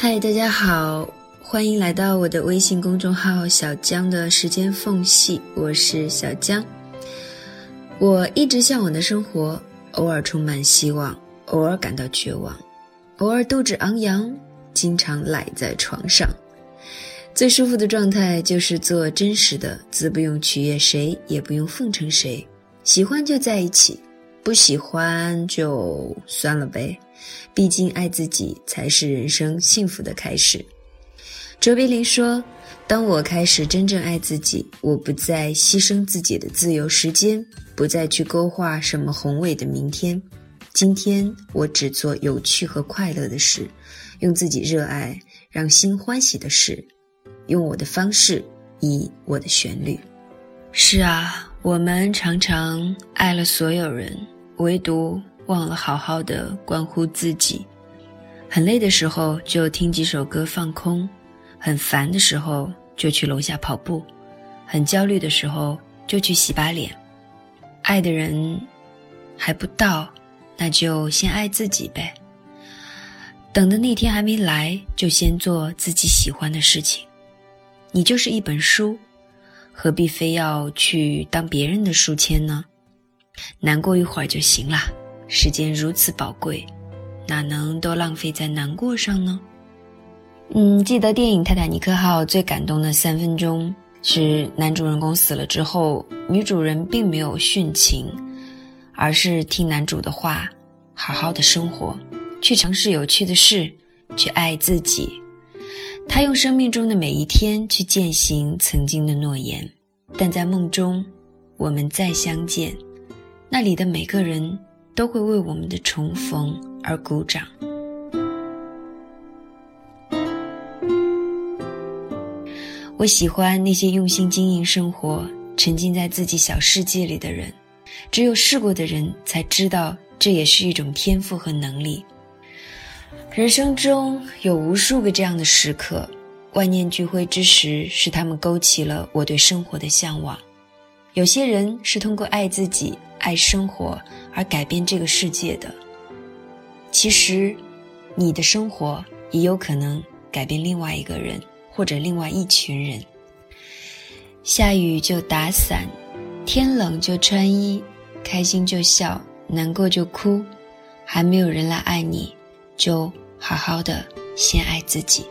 嗨，大家好，欢迎来到我的微信公众号“小江的时间缝隙”，我是小江。我一直向往的生活，偶尔充满希望，偶尔感到绝望，偶尔斗志昂扬，经常赖在床上。最舒服的状态就是做真实的，自不用取悦谁，也不用奉承谁，喜欢就在一起，不喜欢就算了呗。毕竟，爱自己才是人生幸福的开始。卓别林说：“当我开始真正爱自己，我不再牺牲自己的自由时间，不再去勾画什么宏伟的明天。今天，我只做有趣和快乐的事，用自己热爱、让心欢喜的事，用我的方式，以我的旋律。”是啊，我们常常爱了所有人，唯独……忘了好好的关乎自己，很累的时候就听几首歌放空，很烦的时候就去楼下跑步，很焦虑的时候就去洗把脸。爱的人还不到，那就先爱自己呗。等的那天还没来，就先做自己喜欢的事情。你就是一本书，何必非要去当别人的书签呢？难过一会儿就行了。时间如此宝贵，哪能都浪费在难过上呢？嗯，记得电影《泰坦尼克号》最感动的三分钟是男主人公死了之后，女主人并没有殉情，而是听男主的话，好好的生活，去尝试有趣的事，去爱自己。她用生命中的每一天去践行曾经的诺言，但在梦中，我们再相见，那里的每个人。都会为我们的重逢而鼓掌。我喜欢那些用心经营生活、沉浸在自己小世界里的人。只有试过的人才知道，这也是一种天赋和能力。人生中有无数个这样的时刻，万念俱灰之时，是他们勾起了我对生活的向往。有些人是通过爱自己。爱生活而改变这个世界的，其实，你的生活也有可能改变另外一个人或者另外一群人。下雨就打伞，天冷就穿衣，开心就笑，难过就哭，还没有人来爱你，就好好的先爱自己。